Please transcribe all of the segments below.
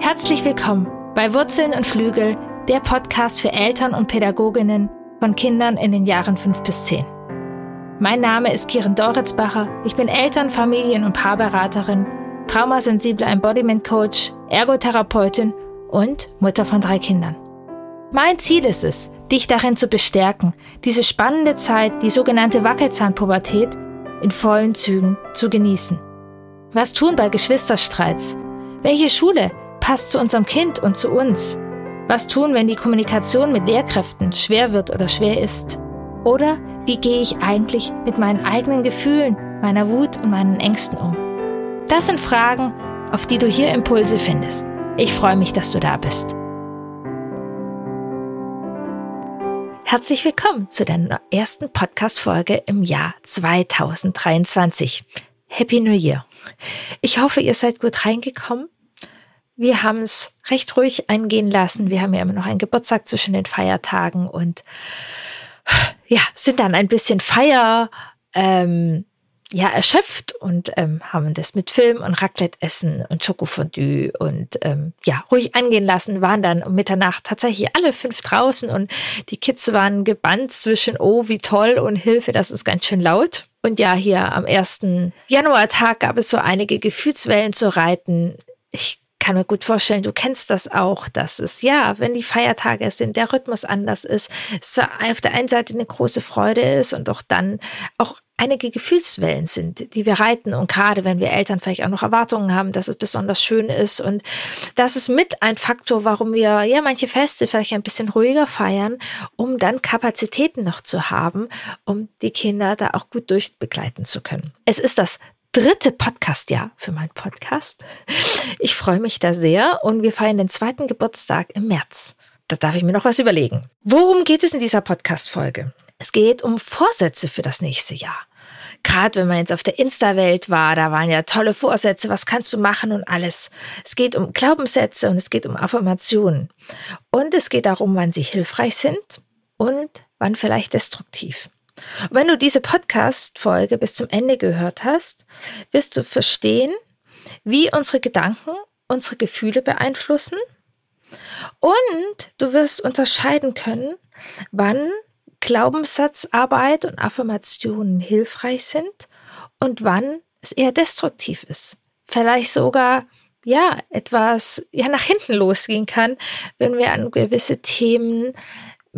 Herzlich willkommen bei Wurzeln und Flügel, der Podcast für Eltern und Pädagoginnen von Kindern in den Jahren 5 bis 10. Mein Name ist Kiran Doritzbacher. Ich bin Eltern-, Familien- und Paarberaterin, traumasensible Embodiment Coach, Ergotherapeutin und Mutter von drei Kindern. Mein Ziel ist es, dich darin zu bestärken, diese spannende Zeit, die sogenannte Wackelzahnpubertät, in vollen Zügen zu genießen. Was tun bei Geschwisterstreits? Welche Schule passt zu unserem Kind und zu uns? Was tun, wenn die Kommunikation mit Lehrkräften schwer wird oder schwer ist? Oder wie gehe ich eigentlich mit meinen eigenen Gefühlen, meiner Wut und meinen Ängsten um? Das sind Fragen, auf die du hier Impulse findest. Ich freue mich, dass du da bist. Herzlich willkommen zu der ersten Podcast-Folge im Jahr 2023. Happy New Year. Ich hoffe, ihr seid gut reingekommen. Wir haben es recht ruhig eingehen lassen. Wir haben ja immer noch einen Geburtstag zwischen den Feiertagen und ja, sind dann ein bisschen feier, ähm, ja, erschöpft und ähm, haben das mit Film und Raclette-Essen und Schokofondue und ähm, ja, ruhig angehen lassen, waren dann um Mitternacht tatsächlich alle fünf draußen und die Kids waren gebannt zwischen, oh, wie toll und Hilfe, das ist ganz schön laut. Und ja, hier am ersten Januartag gab es so einige Gefühlswellen zu reiten. Ich kann mir gut vorstellen, du kennst das auch, dass es ja, wenn die Feiertage sind, der Rhythmus anders ist, es auf der einen Seite eine große Freude ist und auch dann auch einige Gefühlswellen sind, die wir reiten. Und gerade wenn wir Eltern vielleicht auch noch Erwartungen haben, dass es besonders schön ist. Und das ist mit ein Faktor, warum wir ja manche Feste vielleicht ein bisschen ruhiger feiern, um dann Kapazitäten noch zu haben, um die Kinder da auch gut durchbegleiten zu können. Es ist das dritte Podcastjahr für meinen Podcast. Ich freue mich da sehr und wir feiern den zweiten Geburtstag im März. Da darf ich mir noch was überlegen. Worum geht es in dieser Podcast-Folge? Es geht um Vorsätze für das nächste Jahr. Gerade wenn man jetzt auf der Insta-Welt war, da waren ja tolle Vorsätze, was kannst du machen und alles. Es geht um Glaubenssätze und es geht um Affirmationen. Und es geht darum, wann sie hilfreich sind und wann vielleicht destruktiv. Wenn du diese Podcast-Folge bis zum Ende gehört hast, wirst du verstehen, wie unsere Gedanken unsere Gefühle beeinflussen und du wirst unterscheiden können, wann Glaubenssatzarbeit und Affirmationen hilfreich sind und wann es eher destruktiv ist. Vielleicht sogar ja etwas ja nach hinten losgehen kann, wenn wir an gewisse Themen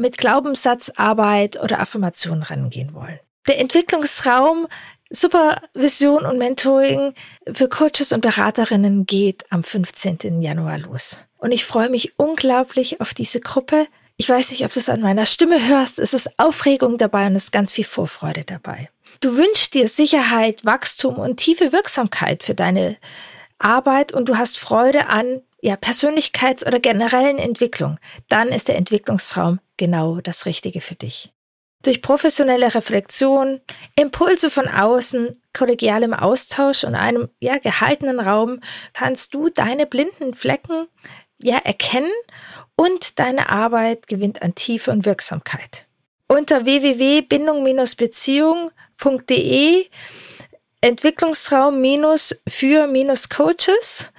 mit Glaubenssatzarbeit oder Affirmation rangehen wollen. Der Entwicklungsraum Supervision und Mentoring für Coaches und Beraterinnen geht am 15. Januar los. Und ich freue mich unglaublich auf diese Gruppe. Ich weiß nicht, ob du es an meiner Stimme hörst. Es ist Aufregung dabei und es ist ganz viel Vorfreude dabei. Du wünschst dir Sicherheit, Wachstum und tiefe Wirksamkeit für deine Arbeit und du hast Freude an ja, Persönlichkeits- oder generellen Entwicklung, dann ist der Entwicklungsraum genau das Richtige für dich. Durch professionelle Reflexion, Impulse von außen, kollegialem Austausch und einem ja, gehaltenen Raum kannst du deine blinden Flecken ja erkennen und deine Arbeit gewinnt an Tiefe und Wirksamkeit. Unter www.bindung-beziehung.de Entwicklungsraum für Coaches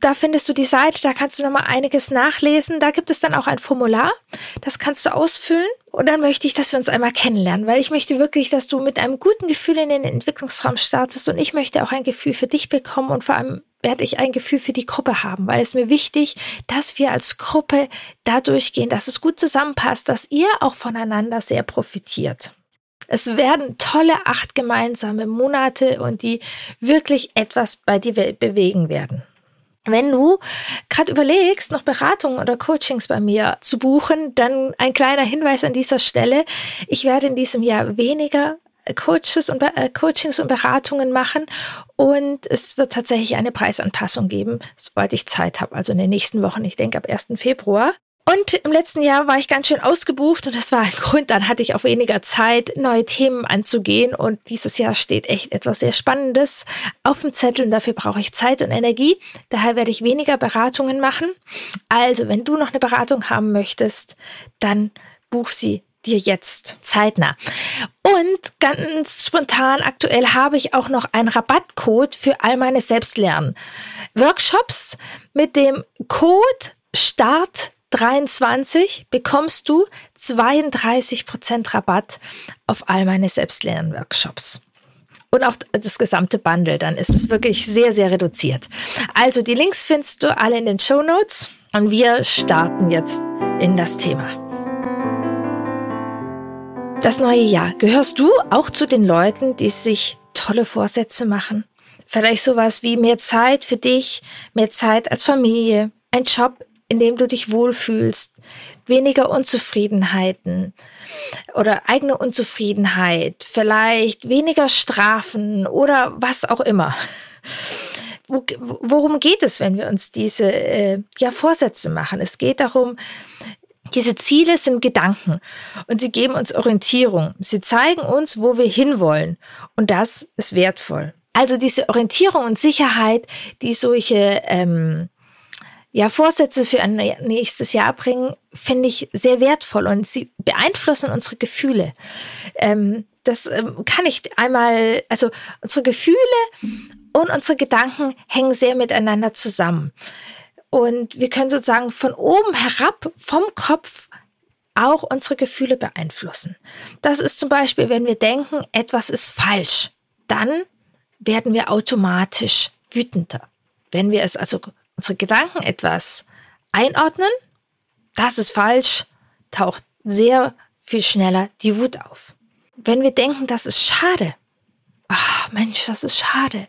da findest du die Seite, da kannst du nochmal einiges nachlesen. Da gibt es dann auch ein Formular, das kannst du ausfüllen. Und dann möchte ich, dass wir uns einmal kennenlernen, weil ich möchte wirklich, dass du mit einem guten Gefühl in den Entwicklungsraum startest und ich möchte auch ein Gefühl für dich bekommen und vor allem werde ich ein Gefühl für die Gruppe haben, weil es mir wichtig, dass wir als Gruppe da durchgehen, dass es gut zusammenpasst, dass ihr auch voneinander sehr profitiert. Es werden tolle acht gemeinsame Monate und die wirklich etwas bei dir bewegen werden. Wenn du gerade überlegst, noch Beratungen oder Coachings bei mir zu buchen, dann ein kleiner Hinweis an dieser Stelle. Ich werde in diesem Jahr weniger Coaches und äh, Coachings und Beratungen machen und es wird tatsächlich eine Preisanpassung geben, sobald ich Zeit habe, also in den nächsten Wochen, ich denke ab 1. Februar. Und im letzten Jahr war ich ganz schön ausgebucht und das war ein Grund, dann hatte ich auch weniger Zeit, neue Themen anzugehen. Und dieses Jahr steht echt etwas sehr Spannendes auf dem Zettel und dafür brauche ich Zeit und Energie. Daher werde ich weniger Beratungen machen. Also, wenn du noch eine Beratung haben möchtest, dann buch sie dir jetzt zeitnah. Und ganz spontan aktuell habe ich auch noch einen Rabattcode für all meine Selbstlernen-Workshops. Mit dem Code START 23 bekommst du 32% Rabatt auf all meine Selbstlernworkshops. Und auch das gesamte Bundle, dann ist es wirklich sehr, sehr reduziert. Also die Links findest du alle in den Show Notes und wir starten jetzt in das Thema. Das neue Jahr. Gehörst du auch zu den Leuten, die sich tolle Vorsätze machen? Vielleicht sowas wie mehr Zeit für dich, mehr Zeit als Familie, ein Job, in dem du dich wohlfühlst, weniger Unzufriedenheiten oder eigene Unzufriedenheit, vielleicht weniger Strafen oder was auch immer. Worum geht es, wenn wir uns diese äh, ja, Vorsätze machen? Es geht darum, diese Ziele sind Gedanken und sie geben uns Orientierung. Sie zeigen uns, wo wir hinwollen und das ist wertvoll. Also diese Orientierung und Sicherheit, die solche ähm, ja, Vorsätze für ein nächstes Jahr bringen, finde ich sehr wertvoll und sie beeinflussen unsere Gefühle. Ähm, das ähm, kann ich einmal, also unsere Gefühle und unsere Gedanken hängen sehr miteinander zusammen. Und wir können sozusagen von oben herab, vom Kopf, auch unsere Gefühle beeinflussen. Das ist zum Beispiel, wenn wir denken, etwas ist falsch, dann werden wir automatisch wütender. Wenn wir es also unsere Gedanken etwas einordnen, das ist falsch, taucht sehr viel schneller die Wut auf. Wenn wir denken, das ist schade, ach Mensch, das ist schade,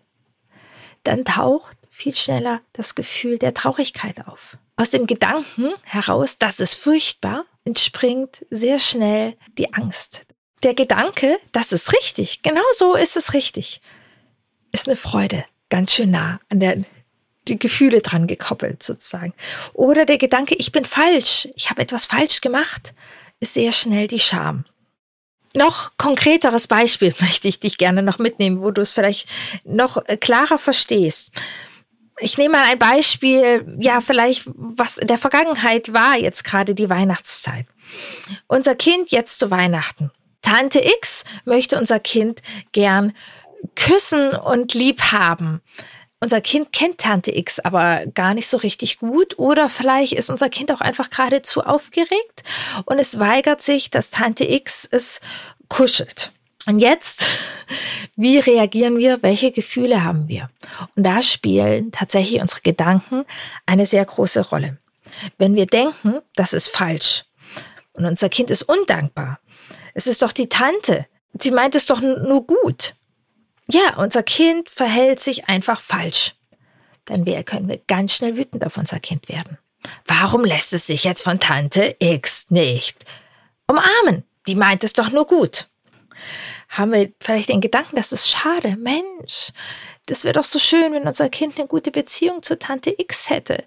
dann taucht viel schneller das Gefühl der Traurigkeit auf. Aus dem Gedanken heraus, das ist furchtbar, entspringt sehr schnell die Angst. Der Gedanke, das ist richtig, genau so ist es richtig, ist eine Freude, ganz schön nah an der die Gefühle dran gekoppelt sozusagen. Oder der Gedanke, ich bin falsch, ich habe etwas falsch gemacht, ist sehr schnell die Scham. Noch konkreteres Beispiel möchte ich dich gerne noch mitnehmen, wo du es vielleicht noch äh, klarer verstehst. Ich nehme mal ein Beispiel, ja, vielleicht was in der Vergangenheit war, jetzt gerade die Weihnachtszeit. Unser Kind jetzt zu Weihnachten. Tante X möchte unser Kind gern küssen und lieb haben unser Kind kennt Tante X aber gar nicht so richtig gut oder vielleicht ist unser Kind auch einfach gerade zu aufgeregt und es weigert sich, dass Tante X es kuschelt. Und jetzt, wie reagieren wir? Welche Gefühle haben wir? Und da spielen tatsächlich unsere Gedanken eine sehr große Rolle. Wenn wir denken, das ist falsch und unser Kind ist undankbar, es ist doch die Tante, sie meint es doch nur gut ja, unser Kind verhält sich einfach falsch. Dann können wir ganz schnell wütend auf unser Kind werden. Warum lässt es sich jetzt von Tante X nicht umarmen? Die meint es doch nur gut. Haben wir vielleicht den Gedanken, das ist schade. Mensch, das wäre doch so schön, wenn unser Kind eine gute Beziehung zu Tante X hätte.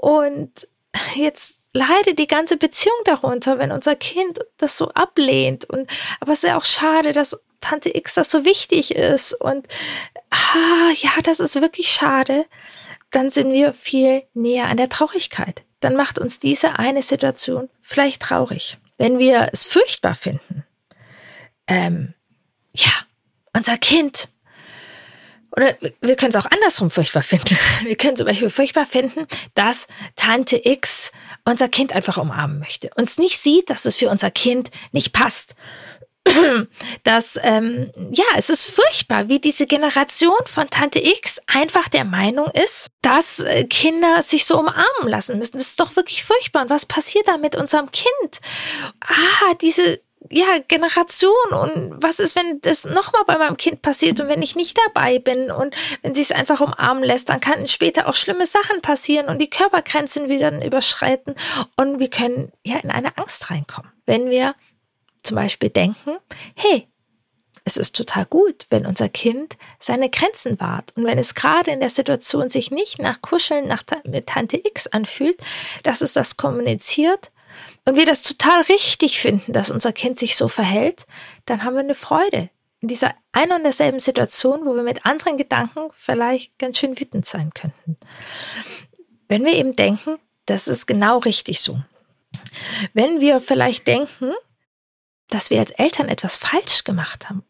Und jetzt leidet die ganze Beziehung darunter, wenn unser Kind das so ablehnt. Und aber es ist ja auch schade, dass Tante X das so wichtig ist und ah, ja, das ist wirklich schade, dann sind wir viel näher an der Traurigkeit. Dann macht uns diese eine Situation vielleicht traurig. Wenn wir es furchtbar finden, ähm, ja, unser Kind, oder wir können es auch andersrum furchtbar finden. Wir können zum Beispiel furchtbar finden, dass Tante X unser Kind einfach umarmen möchte. Uns nicht sieht, dass es für unser Kind nicht passt dass, ähm, ja, es ist furchtbar, wie diese Generation von Tante X einfach der Meinung ist, dass äh, Kinder sich so umarmen lassen müssen. Das ist doch wirklich furchtbar. Und was passiert da mit unserem Kind? Ah, diese ja, Generation und was ist, wenn das nochmal bei meinem Kind passiert und wenn ich nicht dabei bin und wenn sie es einfach umarmen lässt, dann kann später auch schlimme Sachen passieren und die Körpergrenzen wieder überschreiten und wir können ja in eine Angst reinkommen. Wenn wir zum Beispiel denken, hey, es ist total gut, wenn unser Kind seine Grenzen wahrt und wenn es gerade in der Situation sich nicht nach Kuscheln nach, mit Tante X anfühlt, dass es das kommuniziert und wir das total richtig finden, dass unser Kind sich so verhält, dann haben wir eine Freude in dieser ein und derselben Situation, wo wir mit anderen Gedanken vielleicht ganz schön wütend sein könnten. Wenn wir eben denken, das ist genau richtig so. Wenn wir vielleicht denken, dass wir als Eltern etwas falsch gemacht haben.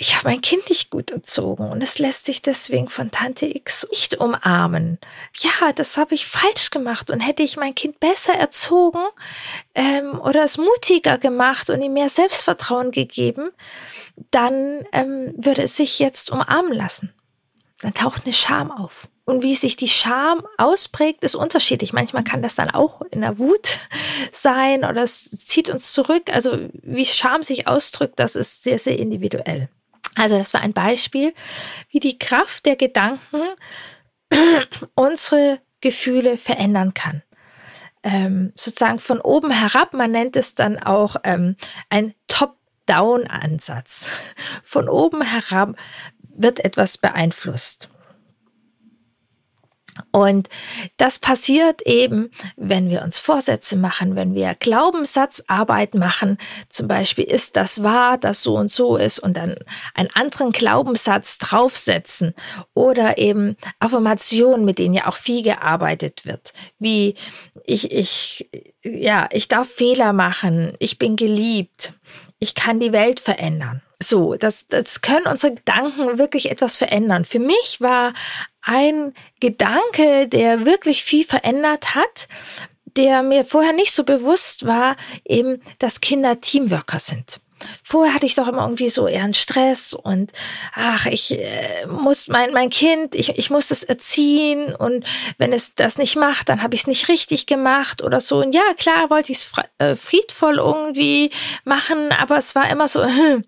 Ich habe mein Kind nicht gut erzogen und es lässt sich deswegen von Tante X nicht umarmen. Ja, das habe ich falsch gemacht und hätte ich mein Kind besser erzogen ähm, oder es mutiger gemacht und ihm mehr Selbstvertrauen gegeben, dann ähm, würde es sich jetzt umarmen lassen. Dann taucht eine Scham auf. Und wie sich die Scham ausprägt, ist unterschiedlich. Manchmal kann das dann auch in der Wut sein oder es zieht uns zurück. Also wie Scham sich ausdrückt, das ist sehr, sehr individuell. Also das war ein Beispiel, wie die Kraft der Gedanken unsere Gefühle verändern kann. Ähm, sozusagen von oben herab, man nennt es dann auch ähm, ein Top-Down-Ansatz. Von oben herab wird etwas beeinflusst. Und das passiert eben, wenn wir uns Vorsätze machen, wenn wir Glaubenssatzarbeit machen. Zum Beispiel ist das wahr, dass so und so ist? Und dann einen anderen Glaubenssatz draufsetzen. Oder eben Affirmationen, mit denen ja auch viel gearbeitet wird, wie ich, ich, ja, ich darf Fehler machen, ich bin geliebt, ich kann die Welt verändern. So, das, das können unsere Gedanken wirklich etwas verändern. Für mich war ein Gedanke, der wirklich viel verändert hat, der mir vorher nicht so bewusst war, eben, dass Kinder Teamworker sind. Vorher hatte ich doch immer irgendwie so eher einen Stress und ach, ich äh, muss mein mein Kind, ich, ich muss es erziehen und wenn es das nicht macht, dann habe ich es nicht richtig gemacht oder so. Und ja, klar wollte ich es äh, friedvoll irgendwie machen, aber es war immer so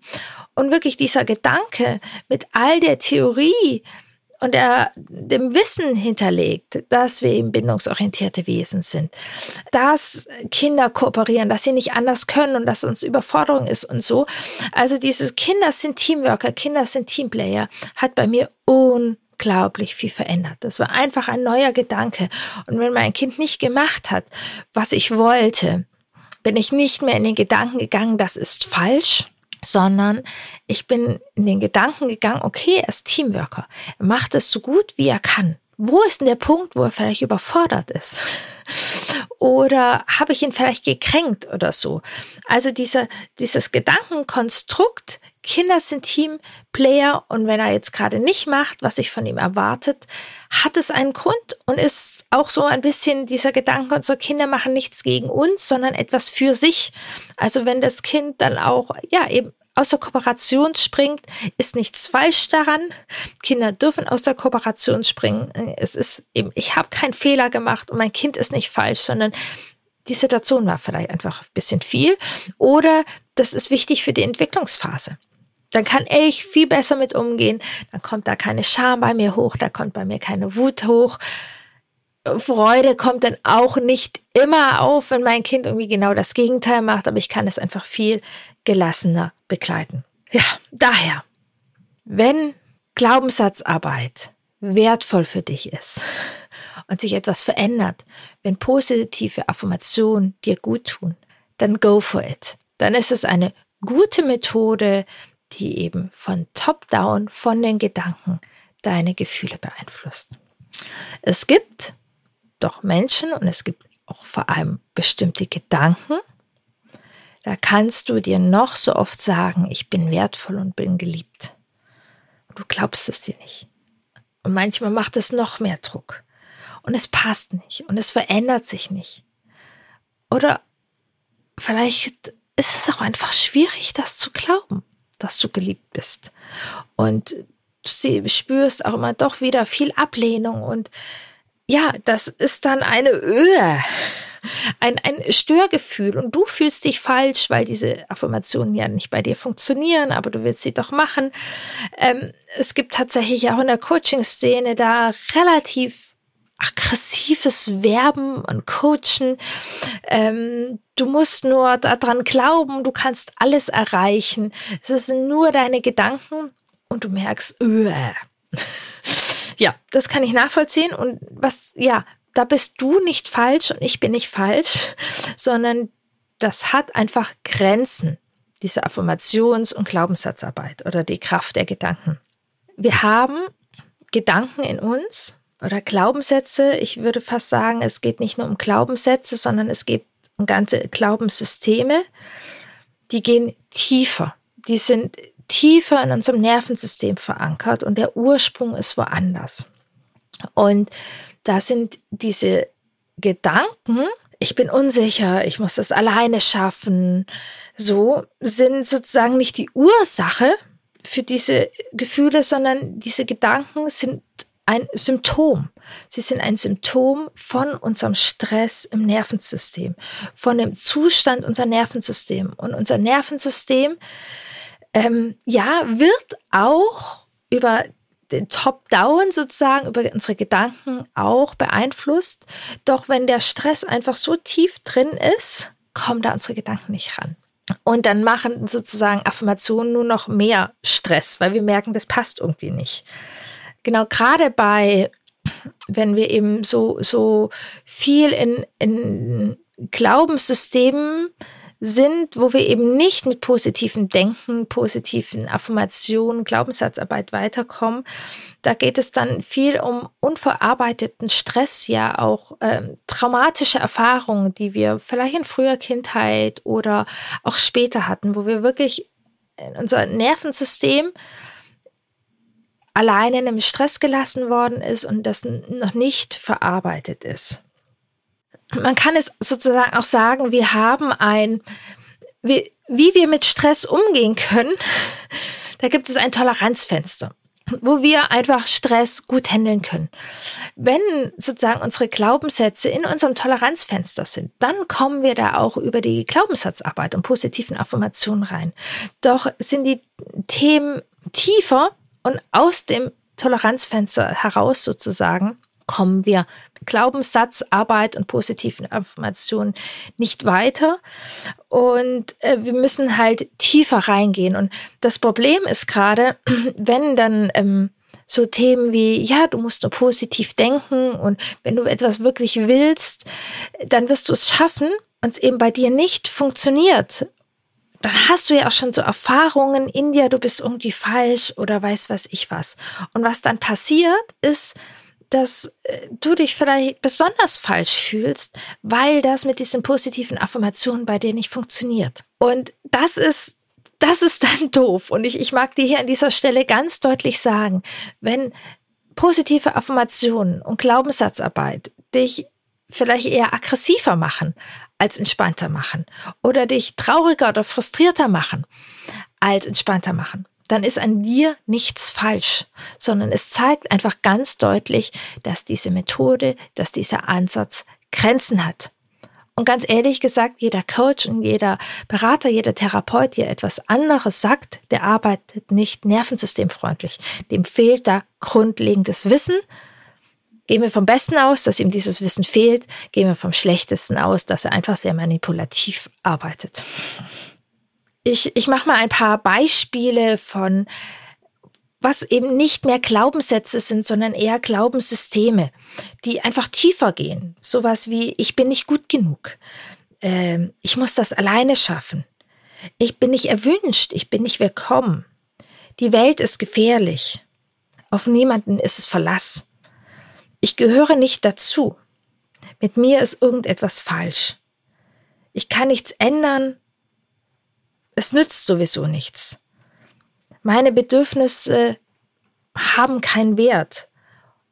und wirklich dieser Gedanke mit all der Theorie, und er dem Wissen hinterlegt, dass wir eben bindungsorientierte Wesen sind, dass Kinder kooperieren, dass sie nicht anders können und dass uns Überforderung ist und so. Also dieses Kinder sind Teamworker, Kinder sind Teamplayer, hat bei mir unglaublich viel verändert. Das war einfach ein neuer Gedanke. Und wenn mein Kind nicht gemacht hat, was ich wollte, bin ich nicht mehr in den Gedanken gegangen, das ist falsch, sondern ich bin in den Gedanken gegangen, okay, er ist Teamworker. Er macht es so gut, wie er kann. Wo ist denn der Punkt, wo er vielleicht überfordert ist? Oder habe ich ihn vielleicht gekränkt oder so? Also dieser, dieses Gedankenkonstrukt, Kinder sind Teamplayer und wenn er jetzt gerade nicht macht, was sich von ihm erwartet, hat es einen Grund und ist auch so ein bisschen dieser Gedanke, unsere Kinder machen nichts gegen uns, sondern etwas für sich. Also wenn das Kind dann auch, ja, eben aus der Kooperation springt, ist nichts falsch daran. Kinder dürfen aus der Kooperation springen. Es ist eben, ich habe keinen Fehler gemacht und mein Kind ist nicht falsch, sondern die Situation war vielleicht einfach ein bisschen viel oder das ist wichtig für die Entwicklungsphase. Dann kann ich viel besser mit umgehen. Dann kommt da keine Scham bei mir hoch, da kommt bei mir keine Wut hoch. Freude kommt dann auch nicht immer auf, wenn mein Kind irgendwie genau das Gegenteil macht, aber ich kann es einfach viel gelassener begleiten. Ja, daher, wenn Glaubenssatzarbeit wertvoll für dich ist und sich etwas verändert, wenn positive Affirmationen dir gut tun, dann go for it. Dann ist es eine gute Methode, die eben von top down, von den Gedanken deine Gefühle beeinflusst. Es gibt doch Menschen und es gibt auch vor allem bestimmte Gedanken, da kannst du dir noch so oft sagen, ich bin wertvoll und bin geliebt. Du glaubst es dir nicht. Und manchmal macht es noch mehr Druck. Und es passt nicht. Und es verändert sich nicht. Oder vielleicht ist es auch einfach schwierig, das zu glauben, dass du geliebt bist. Und du spürst auch immer doch wieder viel Ablehnung. Und ja, das ist dann eine Öhe ein, ein Störgefühl und du fühlst dich falsch, weil diese Affirmationen ja nicht bei dir funktionieren, aber du willst sie doch machen. Ähm, es gibt tatsächlich auch in der Coaching-Szene da relativ aggressives Werben und Coachen. Ähm, du musst nur daran glauben, du kannst alles erreichen. Es sind nur deine Gedanken und du merkst, öh. ja, das kann ich nachvollziehen. Und was, ja, da bist du nicht falsch und ich bin nicht falsch, sondern das hat einfach Grenzen, diese Affirmations- und Glaubenssatzarbeit oder die Kraft der Gedanken. Wir haben Gedanken in uns oder Glaubenssätze. Ich würde fast sagen, es geht nicht nur um Glaubenssätze, sondern es um ganze Glaubenssysteme. die gehen tiefer. Die sind tiefer in unserem Nervensystem verankert und der Ursprung ist woanders. Und da sind diese Gedanken, ich bin unsicher, ich muss das alleine schaffen, so sind sozusagen nicht die Ursache für diese Gefühle, sondern diese Gedanken sind ein Symptom. Sie sind ein Symptom von unserem Stress im Nervensystem, von dem Zustand unser Nervensystem. Und unser Nervensystem, ähm, ja, wird auch über den Top-Down sozusagen, über unsere Gedanken auch beeinflusst. Doch wenn der Stress einfach so tief drin ist, kommen da unsere Gedanken nicht ran. Und dann machen sozusagen Affirmationen nur noch mehr Stress, weil wir merken, das passt irgendwie nicht. Genau, gerade bei, wenn wir eben so, so viel in, in Glaubenssystemen sind, wo wir eben nicht mit positiven Denken, positiven Affirmationen, Glaubenssatzarbeit weiterkommen. Da geht es dann viel um unverarbeiteten Stress, ja auch ähm, traumatische Erfahrungen, die wir vielleicht in früher Kindheit oder auch später hatten, wo wir wirklich unser Nervensystem alleine in einem Stress gelassen worden ist und das noch nicht verarbeitet ist man kann es sozusagen auch sagen, wir haben ein, wie, wie wir mit Stress umgehen können, da gibt es ein Toleranzfenster wo wir einfach Stress gut handeln können. Wenn sozusagen unsere Glaubenssätze in unserem Toleranzfenster sind, dann kommen wir da auch über die Glaubenssatzarbeit und positiven Affirmationen rein. Doch sind die Themen tiefer und aus dem Toleranzfenster heraus sozusagen kommen wir mit Glaubenssatzarbeit und positiven Affirmationen nicht weiter. Und äh, wir müssen halt tiefer reingehen. Und das Problem ist gerade, wenn dann ähm, so Themen wie, ja, du musst nur positiv denken und wenn du etwas wirklich willst, dann wirst du es schaffen und es eben bei dir nicht funktioniert dann hast du ja auch schon so Erfahrungen in dir, du bist irgendwie falsch oder weiß was ich was. Und was dann passiert, ist, dass äh, du dich vielleicht besonders falsch fühlst, weil das mit diesen positiven Affirmationen bei dir nicht funktioniert. Und das ist das ist dann doof. Und ich, ich mag dir hier an dieser Stelle ganz deutlich sagen, wenn positive Affirmationen und Glaubenssatzarbeit dich vielleicht eher aggressiver machen als entspannter machen oder dich trauriger oder frustrierter machen als entspannter machen, dann ist an dir nichts falsch, sondern es zeigt einfach ganz deutlich, dass diese Methode, dass dieser Ansatz Grenzen hat. Und ganz ehrlich gesagt, jeder Coach und jeder Berater, jeder Therapeut, der etwas anderes sagt, der arbeitet nicht nervensystemfreundlich. Dem fehlt da grundlegendes Wissen. Gehen wir vom Besten aus, dass ihm dieses Wissen fehlt. Gehen wir vom Schlechtesten aus, dass er einfach sehr manipulativ arbeitet. Ich, ich mache mal ein paar Beispiele von, was eben nicht mehr Glaubenssätze sind, sondern eher Glaubenssysteme, die einfach tiefer gehen. Sowas wie, ich bin nicht gut genug. Ähm, ich muss das alleine schaffen. Ich bin nicht erwünscht. Ich bin nicht willkommen. Die Welt ist gefährlich. Auf niemanden ist es Verlass. Ich gehöre nicht dazu. Mit mir ist irgendetwas falsch. Ich kann nichts ändern es nützt sowieso nichts. Meine Bedürfnisse haben keinen Wert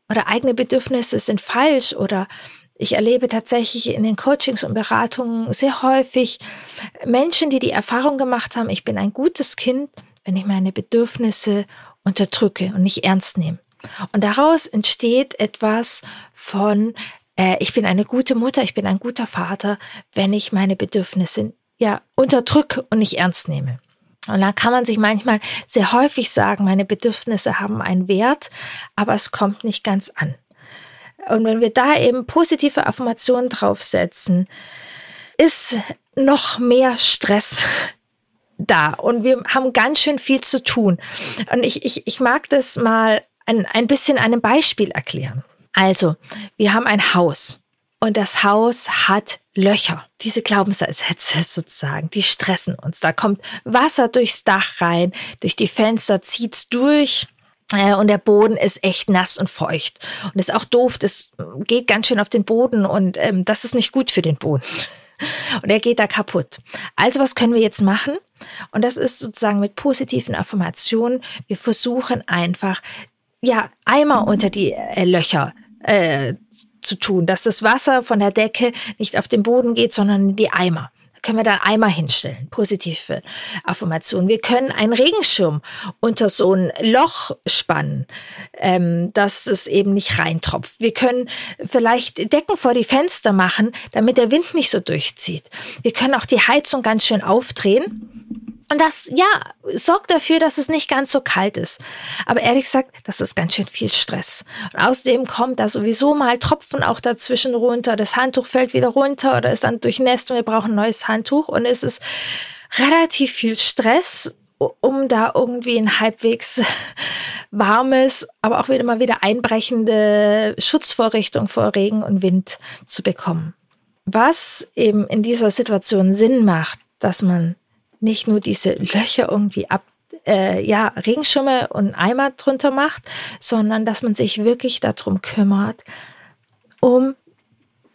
oder eigene Bedürfnisse sind falsch oder ich erlebe tatsächlich in den Coachings und Beratungen sehr häufig Menschen, die die Erfahrung gemacht haben, ich bin ein gutes Kind, wenn ich meine Bedürfnisse unterdrücke und nicht ernst nehme. Und daraus entsteht etwas von, äh, ich bin eine gute Mutter, ich bin ein guter Vater, wenn ich meine Bedürfnisse ja, unterdrücke und nicht ernst nehme. Und dann kann man sich manchmal sehr häufig sagen, meine Bedürfnisse haben einen Wert, aber es kommt nicht ganz an. Und wenn wir da eben positive Affirmationen draufsetzen, ist noch mehr Stress da und wir haben ganz schön viel zu tun. Und ich, ich, ich mag das mal ein, ein bisschen an einem Beispiel erklären. Also, wir haben ein Haus und das Haus hat Löcher. Diese Glaubenssätze sozusagen, die stressen uns. Da kommt Wasser durchs Dach rein, durch die Fenster zieht's durch. Äh, und der Boden ist echt nass und feucht. Und ist auch doof, das geht ganz schön auf den Boden und ähm, das ist nicht gut für den Boden. Und er geht da kaputt. Also was können wir jetzt machen? Und das ist sozusagen mit positiven Affirmationen. Wir versuchen einfach, ja, Eimer unter die äh, Löcher äh, zu tun, dass das Wasser von der Decke nicht auf den Boden geht, sondern in die Eimer können wir da Eimer hinstellen. Positive Affirmation. Wir können einen Regenschirm unter so ein Loch spannen, ähm, dass es eben nicht reintropft. Wir können vielleicht Decken vor die Fenster machen, damit der Wind nicht so durchzieht. Wir können auch die Heizung ganz schön aufdrehen und das, ja, sorgt dafür, dass es nicht ganz so kalt ist. Aber ehrlich gesagt, das ist ganz schön viel Stress. Und außerdem kommt da sowieso mal Tropfen auch dazwischen runter. Das Handtuch fällt wieder runter oder ist dann durchnässt und wir brauchen ein neues Handtuch. Und es ist relativ viel Stress, um da irgendwie ein halbwegs warmes, aber auch wieder mal wieder einbrechende Schutzvorrichtung vor Regen und Wind zu bekommen. Was eben in dieser Situation Sinn macht, dass man nicht nur diese Löcher irgendwie ab, äh, ja, Regenschirme und Eimer drunter macht, sondern dass man sich wirklich darum kümmert, um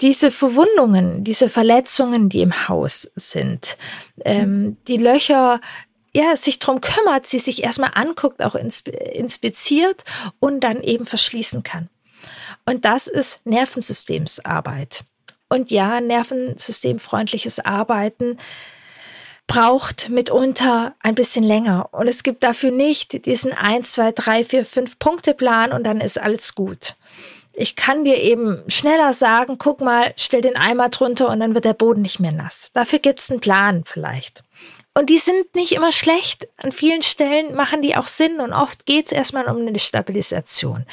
diese Verwundungen, diese Verletzungen, die im Haus sind, ähm, die Löcher, ja, sich drum kümmert, sie sich erstmal anguckt, auch inspiziert und dann eben verschließen kann. Und das ist Nervensystemsarbeit. Und ja, nervensystemfreundliches Arbeiten braucht mitunter ein bisschen länger. Und es gibt dafür nicht diesen 1, 2, 3, 4, 5 Punkte Plan und dann ist alles gut. Ich kann dir eben schneller sagen, guck mal, stell den Eimer drunter und dann wird der Boden nicht mehr nass. Dafür gibt's einen Plan vielleicht. Und die sind nicht immer schlecht. An vielen Stellen machen die auch Sinn und oft geht es erstmal um eine Stabilisation.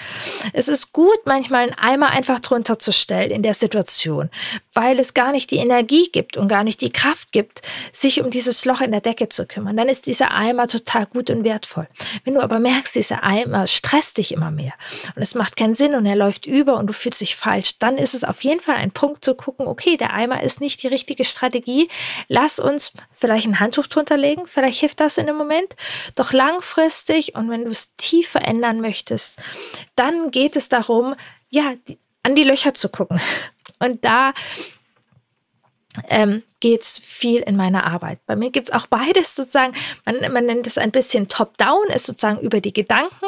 Es ist gut, manchmal einen Eimer einfach drunter zu stellen in der Situation, weil es gar nicht die Energie gibt und gar nicht die Kraft gibt, sich um dieses Loch in der Decke zu kümmern. Dann ist dieser Eimer total gut und wertvoll. Wenn du aber merkst, dieser Eimer stresst dich immer mehr und es macht keinen Sinn und er läuft über und du fühlst dich falsch, dann ist es auf jeden Fall ein Punkt zu gucken, okay, der Eimer ist nicht die richtige Strategie. Lass uns vielleicht ein Handtuch drunter legen, vielleicht hilft das in dem Moment. Doch langfristig und wenn du es tief verändern möchtest, dann geht es darum, ja, an die Löcher zu gucken. Und da ähm, geht es viel in meiner Arbeit. Bei mir gibt es auch beides sozusagen, man, man nennt es ein bisschen top-down, ist sozusagen über die Gedanken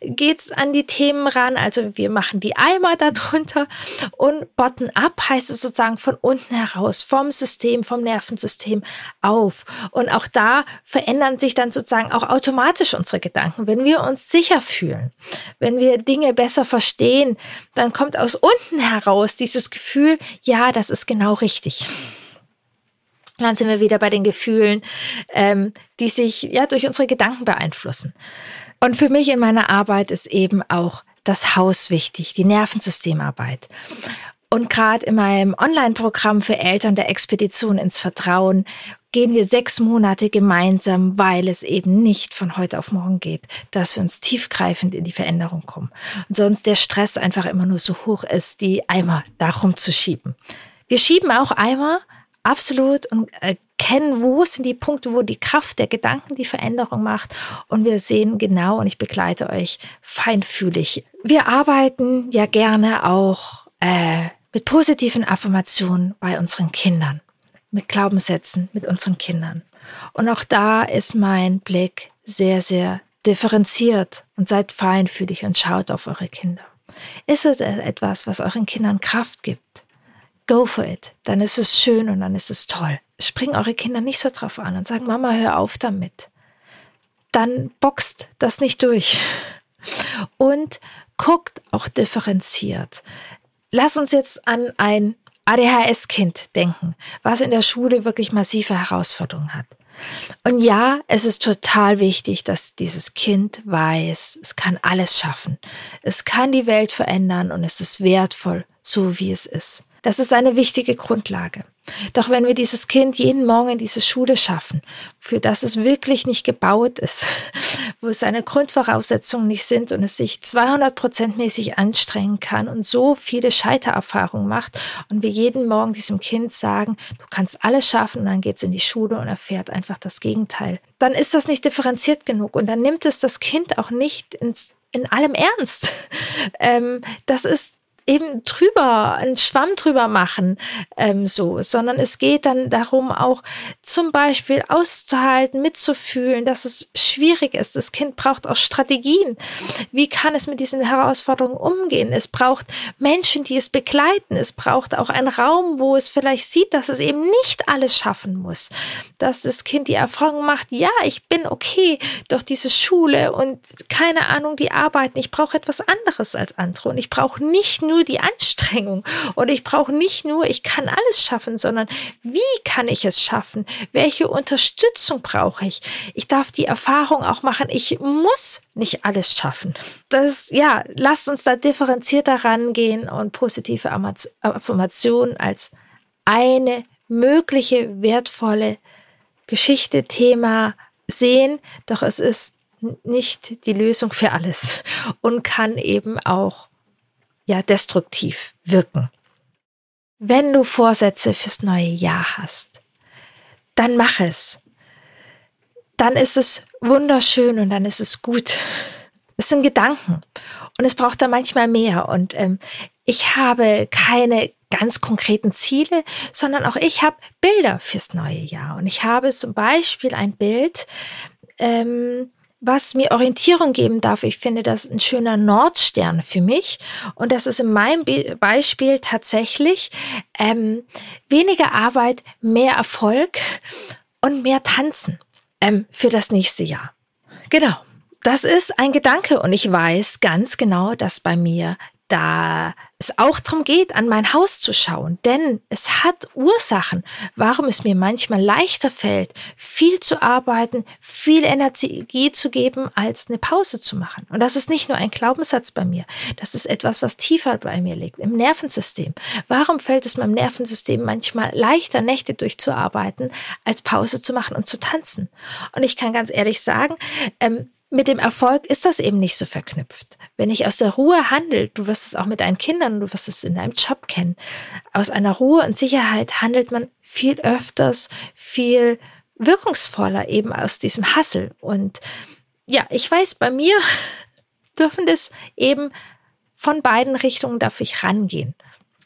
geht es an die Themen ran. Also wir machen die Eimer darunter und bottom-up heißt es sozusagen von unten heraus, vom System, vom Nervensystem auf. Und auch da verändern sich dann sozusagen auch automatisch unsere Gedanken. Wenn wir uns sicher fühlen, wenn wir Dinge besser verstehen, dann kommt aus unten heraus dieses Gefühl, ja, das ist genau richtig dann sind wir wieder bei den Gefühlen, ähm, die sich ja durch unsere Gedanken beeinflussen. Und für mich in meiner Arbeit ist eben auch das Haus wichtig, die Nervensystemarbeit. Und gerade in meinem Online-Programm für Eltern der Expedition ins Vertrauen gehen wir sechs Monate gemeinsam, weil es eben nicht von heute auf morgen geht, dass wir uns tiefgreifend in die Veränderung kommen. Und sonst der Stress einfach immer nur so hoch ist, die Eimer darum zu schieben. Wir schieben auch Eimer absolut und erkennen, wo sind die Punkte, wo die Kraft der Gedanken die Veränderung macht. Und wir sehen genau, und ich begleite euch feinfühlig. Wir arbeiten ja gerne auch äh, mit positiven Affirmationen bei unseren Kindern, mit Glaubenssätzen mit unseren Kindern. Und auch da ist mein Blick sehr, sehr differenziert und seid feinfühlig und schaut auf eure Kinder. Ist es etwas, was euren Kindern Kraft gibt? Go for it. Dann ist es schön und dann ist es toll. Springen eure Kinder nicht so drauf an und sagen, Mama, hör auf damit. Dann boxt das nicht durch. Und guckt auch differenziert. Lass uns jetzt an ein ADHS-Kind denken, was in der Schule wirklich massive Herausforderungen hat. Und ja, es ist total wichtig, dass dieses Kind weiß, es kann alles schaffen. Es kann die Welt verändern und es ist wertvoll, so wie es ist. Das ist eine wichtige Grundlage. Doch wenn wir dieses Kind jeden Morgen in diese Schule schaffen, für das es wirklich nicht gebaut ist, wo seine Grundvoraussetzungen nicht sind und es sich 200 prozentmäßig anstrengen kann und so viele Scheitererfahrungen macht und wir jeden Morgen diesem Kind sagen, du kannst alles schaffen und dann geht es in die Schule und erfährt einfach das Gegenteil, dann ist das nicht differenziert genug und dann nimmt es das Kind auch nicht ins, in allem Ernst. Ähm, das ist eben drüber, einen Schwamm drüber machen, ähm, so, sondern es geht dann darum, auch zum Beispiel auszuhalten, mitzufühlen, dass es schwierig ist. Das Kind braucht auch Strategien. Wie kann es mit diesen Herausforderungen umgehen? Es braucht Menschen, die es begleiten. Es braucht auch einen Raum, wo es vielleicht sieht, dass es eben nicht alles schaffen muss. Dass das Kind die Erfahrung macht, ja, ich bin okay durch diese Schule und keine Ahnung, die arbeiten. Ich brauche etwas anderes als andere und ich brauche nicht nur die Anstrengung und ich brauche nicht nur, ich kann alles schaffen, sondern wie kann ich es schaffen? Welche Unterstützung brauche ich? Ich darf die Erfahrung auch machen, ich muss nicht alles schaffen. Das, ja, lasst uns da differenzierter rangehen und positive Affirmationen als eine mögliche wertvolle Geschichte, Thema sehen, doch es ist nicht die Lösung für alles und kann eben auch ja destruktiv wirken. Wenn du Vorsätze fürs neue Jahr hast, dann mach es. Dann ist es wunderschön und dann ist es gut. Es sind Gedanken und es braucht da manchmal mehr. Und ähm, ich habe keine ganz konkreten Ziele, sondern auch ich habe Bilder fürs neue Jahr. Und ich habe zum Beispiel ein Bild, ähm, was mir Orientierung geben darf. Ich finde das ein schöner Nordstern für mich. Und das ist in meinem Be Beispiel tatsächlich ähm, weniger Arbeit, mehr Erfolg und mehr Tanzen ähm, für das nächste Jahr. Genau. Das ist ein Gedanke und ich weiß ganz genau, dass bei mir da es auch darum geht, an mein Haus zu schauen. Denn es hat Ursachen, warum es mir manchmal leichter fällt, viel zu arbeiten, viel Energie zu geben, als eine Pause zu machen. Und das ist nicht nur ein Glaubenssatz bei mir. Das ist etwas, was tiefer bei mir liegt, im Nervensystem. Warum fällt es meinem Nervensystem manchmal leichter, Nächte durchzuarbeiten, als Pause zu machen und zu tanzen? Und ich kann ganz ehrlich sagen, ähm, mit dem Erfolg ist das eben nicht so verknüpft. Wenn ich aus der Ruhe handle, du wirst es auch mit deinen Kindern, du wirst es in deinem Job kennen, aus einer Ruhe und Sicherheit handelt man viel öfters, viel wirkungsvoller eben aus diesem Hassel. Und ja, ich weiß, bei mir dürfen das eben von beiden Richtungen darf ich rangehen.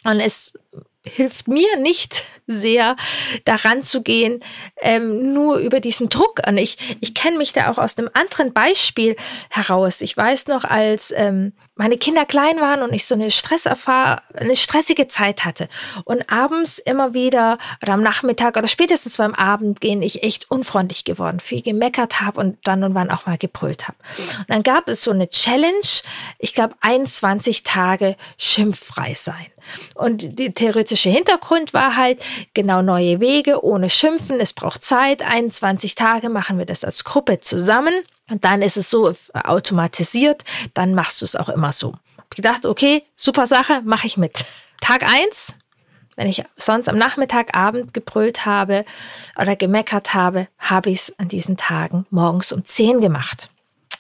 Und es hilft mir nicht sehr, daran zu gehen, ähm, nur über diesen Druck an. Ich, ich kenne mich da auch aus einem anderen Beispiel heraus. Ich weiß noch, als ähm, meine Kinder klein waren und ich so eine Stresserfahr eine stressige Zeit hatte und abends immer wieder oder am Nachmittag oder spätestens beim Abendgehen ich echt unfreundlich geworden, viel gemeckert habe und dann und wann auch mal gebrüllt habe. Und dann gab es so eine Challenge, ich glaube 21 Tage schimpffrei sein. Und der theoretische Hintergrund war halt genau neue Wege, ohne Schimpfen. Es braucht Zeit. 21 Tage machen wir das als Gruppe zusammen. Und dann ist es so automatisiert. Dann machst du es auch immer so. Ich gedacht, okay, super Sache, mache ich mit. Tag eins, wenn ich sonst am Nachmittag, Abend gebrüllt habe oder gemeckert habe, habe ich es an diesen Tagen morgens um 10 gemacht.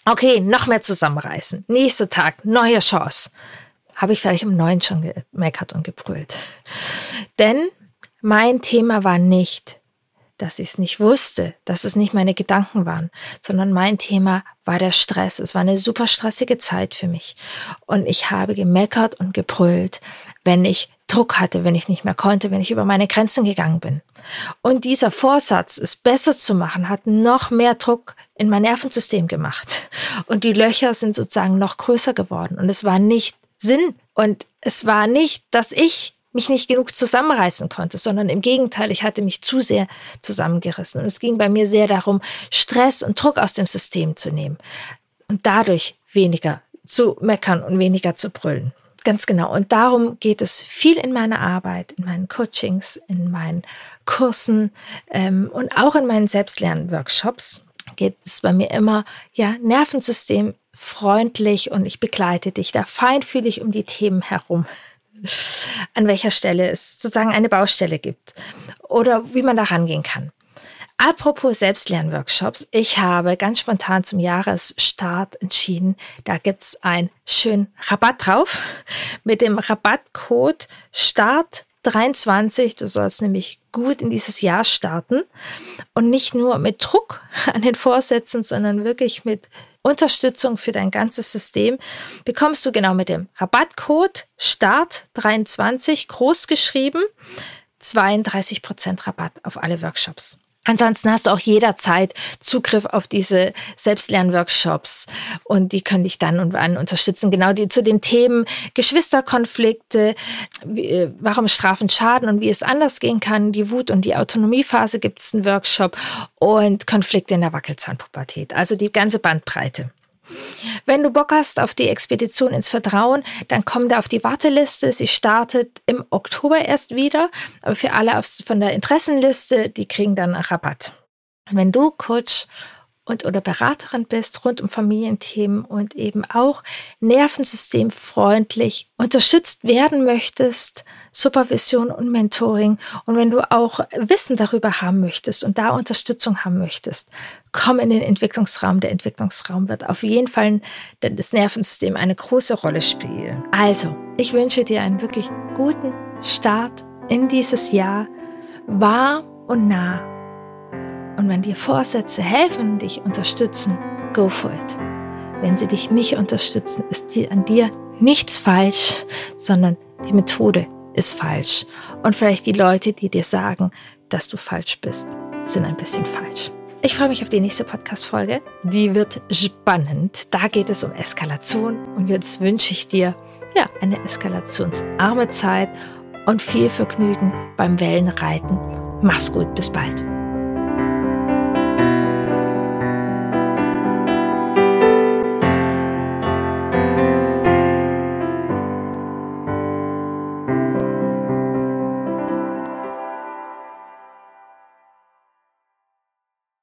Okay, noch mehr zusammenreißen. Nächster Tag, neue Chance habe ich vielleicht um neun schon gemeckert und gebrüllt. Denn mein Thema war nicht, dass ich es nicht wusste, dass es nicht meine Gedanken waren, sondern mein Thema war der Stress. Es war eine super stressige Zeit für mich. Und ich habe gemeckert und gebrüllt, wenn ich Druck hatte, wenn ich nicht mehr konnte, wenn ich über meine Grenzen gegangen bin. Und dieser Vorsatz, es besser zu machen, hat noch mehr Druck in mein Nervensystem gemacht. Und die Löcher sind sozusagen noch größer geworden. Und es war nicht Sinn. Und es war nicht, dass ich mich nicht genug zusammenreißen konnte, sondern im Gegenteil, ich hatte mich zu sehr zusammengerissen. Und es ging bei mir sehr darum, Stress und Druck aus dem System zu nehmen und dadurch weniger zu meckern und weniger zu brüllen. Ganz genau. Und darum geht es viel in meiner Arbeit, in meinen Coachings, in meinen Kursen ähm, und auch in meinen Selbstlernworkshops geht es bei mir immer, ja, Nervensystem freundlich und ich begleite dich da feinfühlig um die Themen herum. An welcher Stelle es sozusagen eine Baustelle gibt oder wie man da rangehen kann. Apropos Selbstlernworkshops, ich habe ganz spontan zum Jahresstart entschieden, da gibt's einen schönen Rabatt drauf mit dem Rabattcode START 23. Du sollst nämlich gut in dieses Jahr starten und nicht nur mit Druck an den Vorsätzen, sondern wirklich mit Unterstützung für dein ganzes System bekommst du genau mit dem Rabattcode START23 groß geschrieben 32% Rabatt auf alle Workshops. Ansonsten hast du auch jederzeit Zugriff auf diese Selbstlernworkshops und die können dich dann und wann unterstützen. Genau die zu den Themen Geschwisterkonflikte, wie, warum Strafen schaden und wie es anders gehen kann. Die Wut- und die Autonomiephase gibt es einen Workshop und Konflikte in der Wackelzahnpubertät. Also die ganze Bandbreite. Wenn du Bock hast auf die Expedition ins Vertrauen, dann komm da auf die Warteliste. Sie startet im Oktober erst wieder. Aber für alle von der Interessenliste, die kriegen dann Rabatt. wenn du Coach und oder Beraterin bist rund um Familienthemen und eben auch nervensystemfreundlich unterstützt werden möchtest, Supervision und Mentoring und wenn du auch Wissen darüber haben möchtest und da Unterstützung haben möchtest, komm in den Entwicklungsraum. Der Entwicklungsraum wird auf jeden Fall das Nervensystem eine große Rolle spielen. Also, ich wünsche dir einen wirklich guten Start in dieses Jahr, wahr und nah und wenn dir Vorsätze helfen, dich unterstützen, go for it. Wenn sie dich nicht unterstützen, ist an dir nichts falsch, sondern die Methode ist falsch. Und vielleicht die Leute, die dir sagen, dass du falsch bist, sind ein bisschen falsch. Ich freue mich auf die nächste Podcast-Folge. Die wird spannend. Da geht es um Eskalation. Und jetzt wünsche ich dir ja, eine eskalationsarme Zeit und viel Vergnügen beim Wellenreiten. Mach's gut, bis bald.